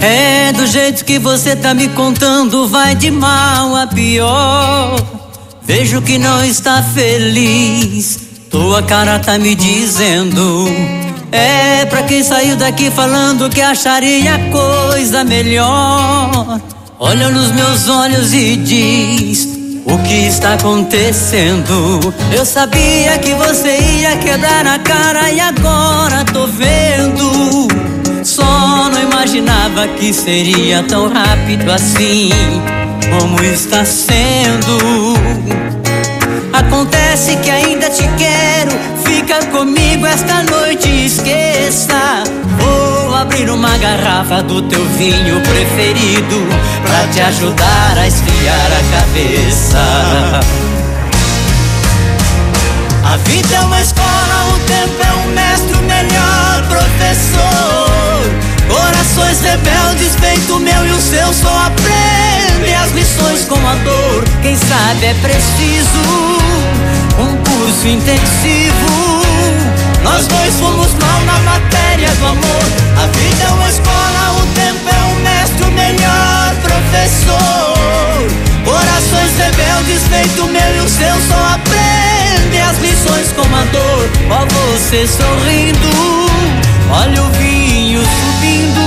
É do jeito que você tá me contando, vai de mal a pior. Vejo que não está feliz, tua cara tá me dizendo. É pra quem saiu daqui falando que acharia coisa melhor. Olha nos meus olhos e diz o que está acontecendo. Eu sabia que você ia quebrar a cara e agora tô vendo. Só não imaginava que seria tão rápido assim como está sendo. Acontece que ainda te quero, fica comigo esta noite, esqueça. Vou abrir uma garrafa do teu vinho preferido pra te ajudar a esfriar a cabeça. A vida é uma escola, o tempo é um mestre, com a dor. Quem sabe é preciso um curso intensivo. Nós dois fomos mal na matéria do amor. A vida é uma escola, o tempo é um mestre, o melhor professor. Corações rebeldes, feito meu e o seu, só aprende as lições com a dor. Ó você sorrindo, olha o vinho subindo,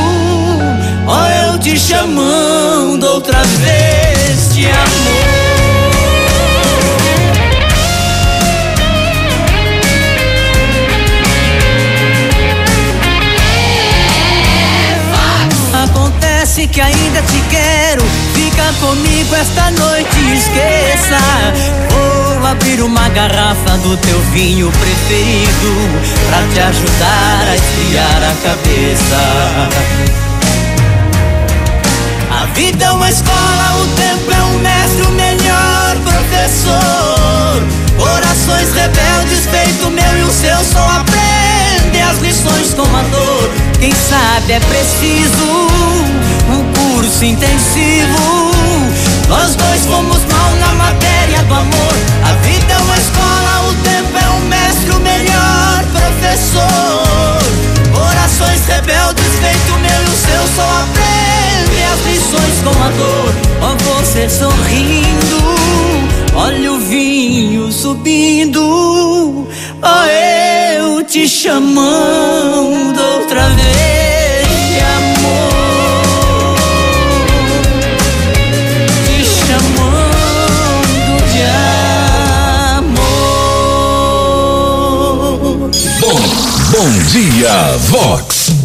ó eu te chamando outra vez de amor. Ainda te quero, fica comigo esta noite, esqueça. Vou abrir uma garrafa do teu vinho preferido pra te ajudar a esfriar a cabeça. A vida é uma escola, o tempo é um mestre, o melhor professor. Corações rebeldes, feito meu e o seu, só aprende as lições com a dor. Quem sabe é preciso um curso intensivo. Nós dois fomos mal na matéria do amor. A vida é uma escola, o tempo é um mestre, o melhor professor. Corações rebeldes, feito meu e o seu, só aprende as lições com a dor. Ó você sorrindo, olha o vinho subindo. Ó eu te chamando outra vez bom dia, Vox.